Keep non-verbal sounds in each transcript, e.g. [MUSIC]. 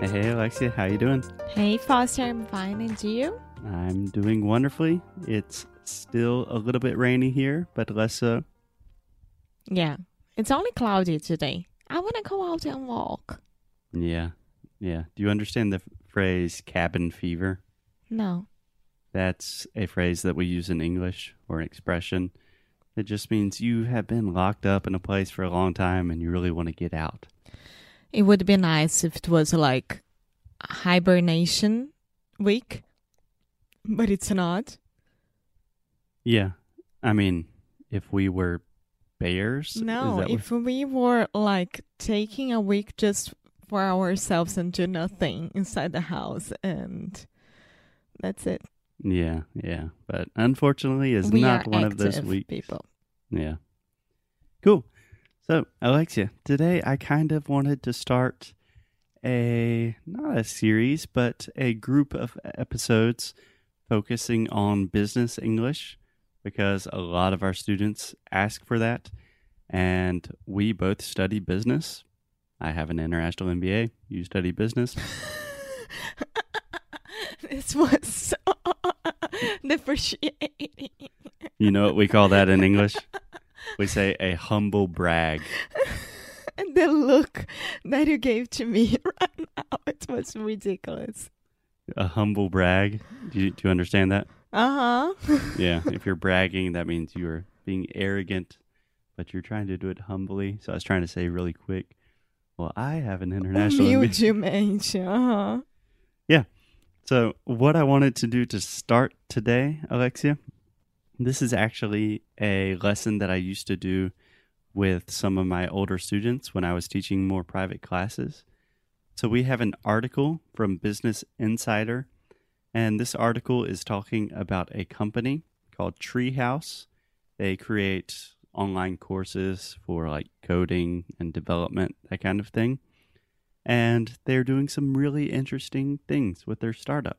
Hey, hey, Alexia, how you doing? Hey, Foster, I'm fine, and you? I'm doing wonderfully. It's still a little bit rainy here, but less so. Yeah, it's only cloudy today. I want to go out and walk. Yeah, yeah. Do you understand the phrase cabin fever? No. That's a phrase that we use in English or an expression. It just means you have been locked up in a place for a long time and you really want to get out. It would be nice if it was like hibernation week, but it's not. Yeah. I mean, if we were bears, No, that what- if we were like taking a week just for ourselves and do nothing inside the house, and that's it. yeah, yeah. But unfortunately, it's we not one of those weeks. people. Yeah. Cool. So, Alexia, today I kind of wanted to start a not a series, but a group of episodes focusing on business English because a lot of our students ask for that and we both study business. I have an international MBA, you study business. [LAUGHS] this was so depreciating. [LAUGHS] You know what we call that in English? [LAUGHS] We say a humble brag. [LAUGHS] And the look that you gave to me [LAUGHS] right now, it was ridiculous. A humble brag. Do you, do you understand that? Uh huh. [LAUGHS] yeah, if you're bragging, that means you're being arrogant, but you're trying to do it humbly. So I was trying to say really quick. Well, I have an international. Humildemente. Uh huh. Yeah. So what I wanted to do to start today, Alexia, this is actually a lesson that I used to do with some of my older students when I was teaching more private classes. So we have an article from Business Insider, and this article is talking about a company called Treehouse. They create online courses for like coding and development, that kind of thing. And they're doing some really interesting things with their startup.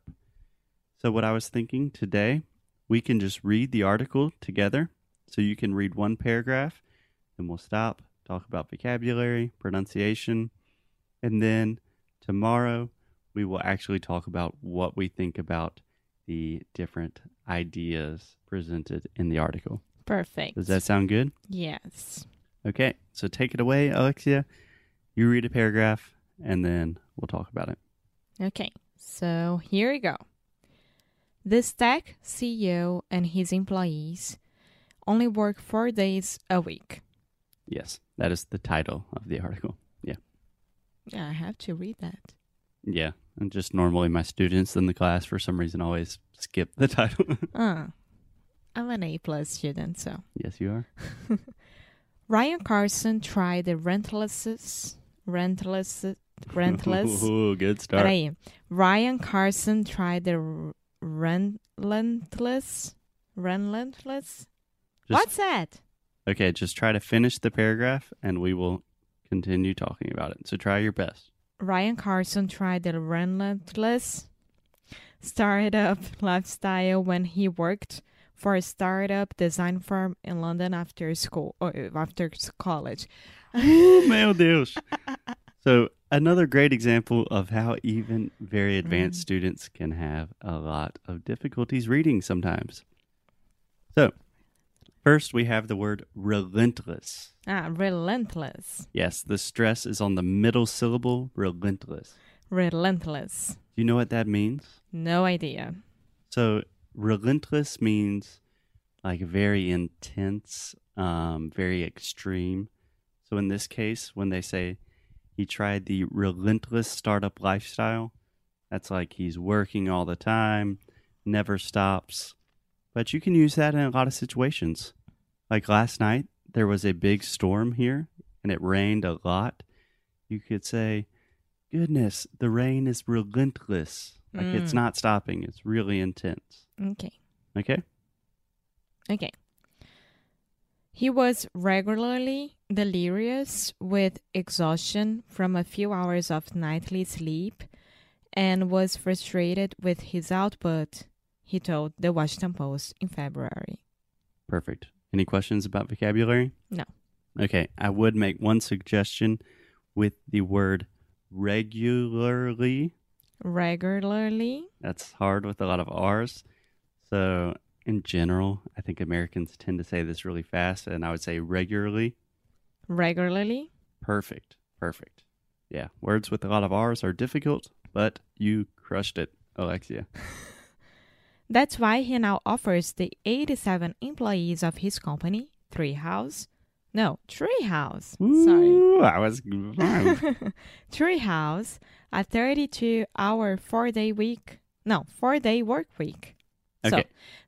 So, what I was thinking today, we can just read the article together. So, you can read one paragraph, then we'll stop, talk about vocabulary, pronunciation, and then tomorrow we will actually talk about what we think about the different ideas presented in the article. Perfect. Does that sound good? Yes. Okay, so take it away, Alexia. You read a paragraph, and then we'll talk about it. Okay. So here we go. The Stack CEO and his employees only work four days a week. Yes, that is the title of the article. Yeah. Yeah, I have to read that. Yeah. And just normally my students in the class, for some reason, always skip the [LAUGHS] title. Uh, I'm an A plus student, so. yes, you are. [LAUGHS] Ryan Carson tried the rentless, rentless, rentless. [LAUGHS] Ooh, good start. Peraí. Ryan Carson tried the relentless, relentless. Just- What's that? Okay, just try to finish the paragraph, and we will continue talking about it. So try your best. Ryan Carson tried the relentless startup lifestyle when he worked for a startup design firm in London after school or uh, after college. Oh, meu Deus. So another great example of how even very advanced Mm. students can have a lot of difficulties reading sometimes. So first we have the word relentless. Ah, relentless, Yes, the stress is on the middle syllable, relentless. relentless. Do you know what that means? No idea. So relentless means like very intense, um, very extreme. So in this case, when they say he tried the relentless startup lifestyle, that's like he's working all the time, never stops. But you can use that in a lot of situations. Like last night, there was a big storm here and it rained a lot. You could say, goodness, the rain is relentless. Like it's Mm. not stopping. It's really intense. Okay. Okay? Okay. He was regularly delirious with exhaustion from a few hours of nightly sleep and was frustrated with his output, he told the Washington Post in February. Perfect. Any questions about vocabulary? No. Okay. I would make one suggestion with the word regularly. Regularly? That's hard with a lot of R's. So, in general, I think Americans tend to say this really fast, and I would say regularly. Regularly? Perfect. Perfect. Yeah. Words with a lot of R's are difficult, but you crushed it, Alexia. [LAUGHS] That's why he now offers the 87 employees of his company, Treehouse. No, Treehouse. Sorry. I was. [LAUGHS] Treehouse, a 32 hour, four day week. No, four day work week. So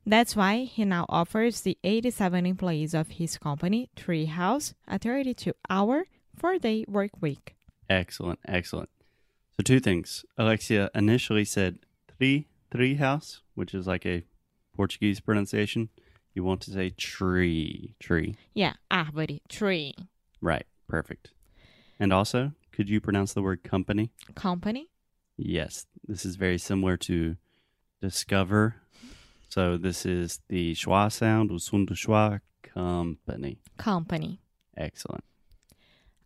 that's why he now offers the 87 employees of his company, Treehouse, a 32 hour, four day work week. Excellent, excellent. So two things. Alexia initially said three three house, which is like a Portuguese pronunciation. You want to say tree, tree. Yeah, árvore, tree. Right, perfect. And also, could you pronounce the word company? Company, Yes, this is very similar to discover. So this is the schwa sound, som schwa, company. company. Excellent.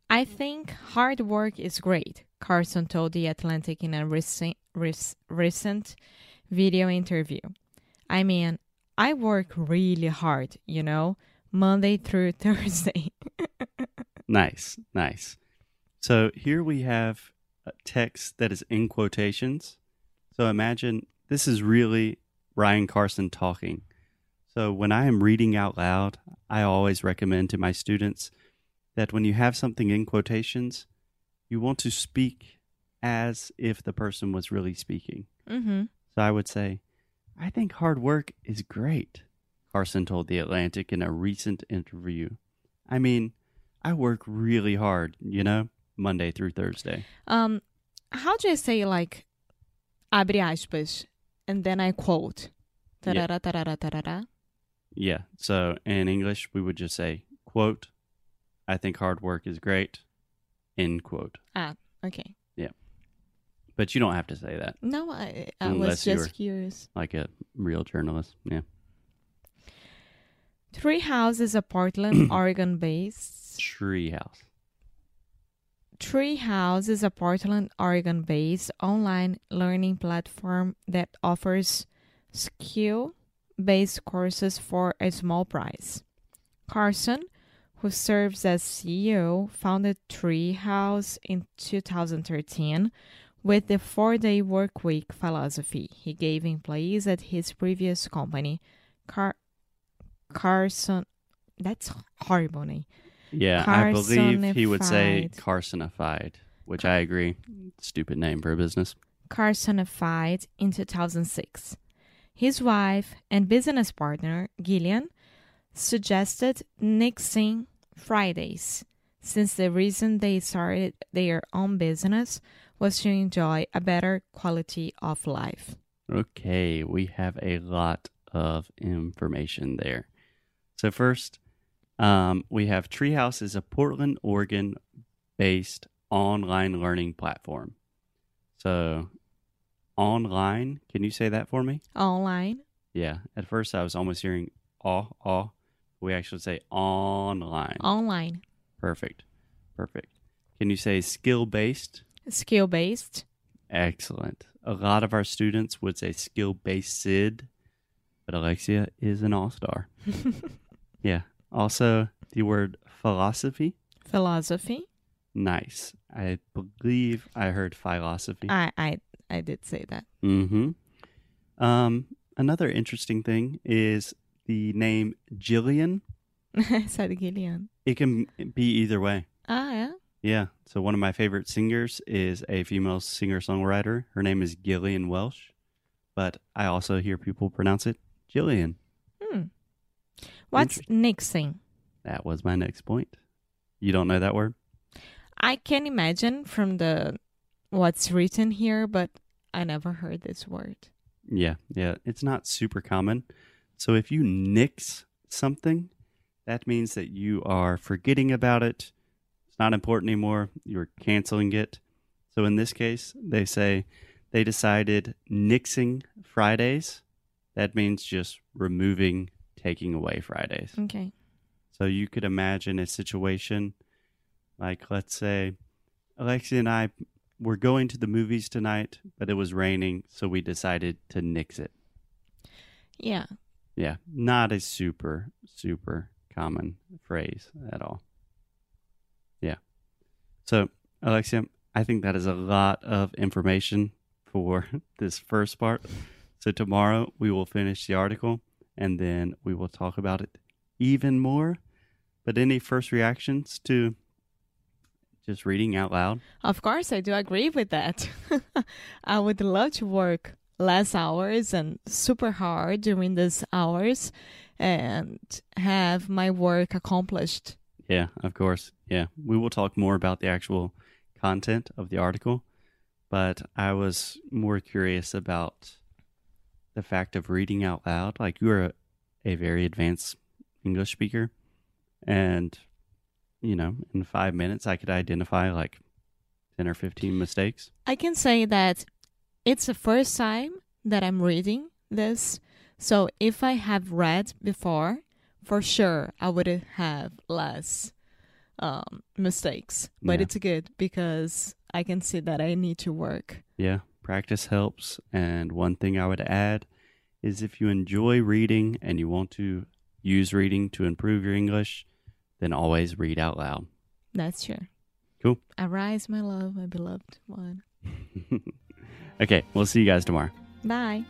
I think hard work is great, Carson told The Atlantic in a recent, rec- recent video interview. I mean, I work really hard, you know, Monday through [LAUGHS] Thursday. Nice, nice. So here we have a text that is in quotations. So imagine this is really Ryan Carson talking. So when I am reading out loud, I always recommend to my students that when you have something in quotations, you want to speak as if the person was really speaking. mm-hmm. So I would say, I think hard work is great, Carson told The Atlantic in a recent interview. I mean, I work really hard, you know, Monday through Thursday. Um, how do you say like abre aspas and then I quote? Yeah. Yeah. So in English, we would just say, quote, I think hard work is great, end quote. Ah, okay. Yeah. But you don't have to say that No, I, I was just curious. like a real journalist. Yeah. [CLEARS THROAT] Treehouse is a Portland, Oregon based. Treehouse. Treehouse is a Portland, Oregon based online learning platform that offers skill based courses for a small price. Carson, who serves as CEO, founded Treehouse in 2013 with the four day work week philosophy he gave employees at his previous company, Car- Carson. That's horrible name. Yeah, I believe he would say Carsonified, which I agree. Stupid name for a business. Carsonified in 2006. His wife and business partner, Gillian, suggested nixing Fridays, since the reason they started their own business was to enjoy a better quality of life. Okay, we have a lot of information there. So first, um, we have Treehouse is a Portland, Oregon based online learning platform. So online, can you say that for me? Online, Yeah. At first I was almost hearing aw aw. We actually say online. online, Perfect. Perfect. Can you say skill based? skill based, Excellent. A lot of our students would say skill based SID, but Alexia is an all star. [LAUGHS] yeah. Also, the word philosophy. philosophy. Nice. I believe I heard philosophy. I, I, I did say that. mm-hmm. Um, another interesting thing is the name Jillian. [LAUGHS] I said Gillian. It can be either way. Ah, yeah. Yeah. So one of my favorite singers is a female singer songwriter. Her name is Gillian Welch, but I also hear people pronounce it Jillian. What's nixing? That was my next point. You don't know that word? I can imagine from the what's written here, but I never heard this word. Yeah, yeah. It's not super common. So if you nix something, that means that you are forgetting about it. It's not important anymore. You're canceling it. So in this case, they say they decided nixing Fridays. That means just removing, taking away Fridays. Okay. So you could imagine a situation like, let's say, Alexia and I were going to the movies tonight, but it was raining, so we decided to nix it. Yeah. Yeah, not a super, super common phrase at all. Yeah. So, Alexia, I think that is a lot of information for [LAUGHS] this first part. So, tomorrow we will finish the article and then we will talk about it even more. But any first reactions to just reading out loud? Of course, I do agree with that. [LAUGHS] I would love to work less hours and super hard during these hours and have my work accomplished. Yeah, of course. Yeah. We will talk more about the actual content of the article, but I was more curious about the fact of reading out loud. Like you are a, a very advanced English speaker, and you know, in five minutes, I could identify like 10 or 15 mistakes. I can say that it's the first time that I'm reading this. So if I have read before, for sure I would have less um, mistakes. But Yeah. it's good because I can see that I need to work. Yeah, practice helps. And one thing I would add is if you enjoy reading and you want to use reading to improve your English, then always read out loud. That's true. Cool. Arise, my love, my beloved one. [LAUGHS] okay, we'll see you guys tomorrow. Bye.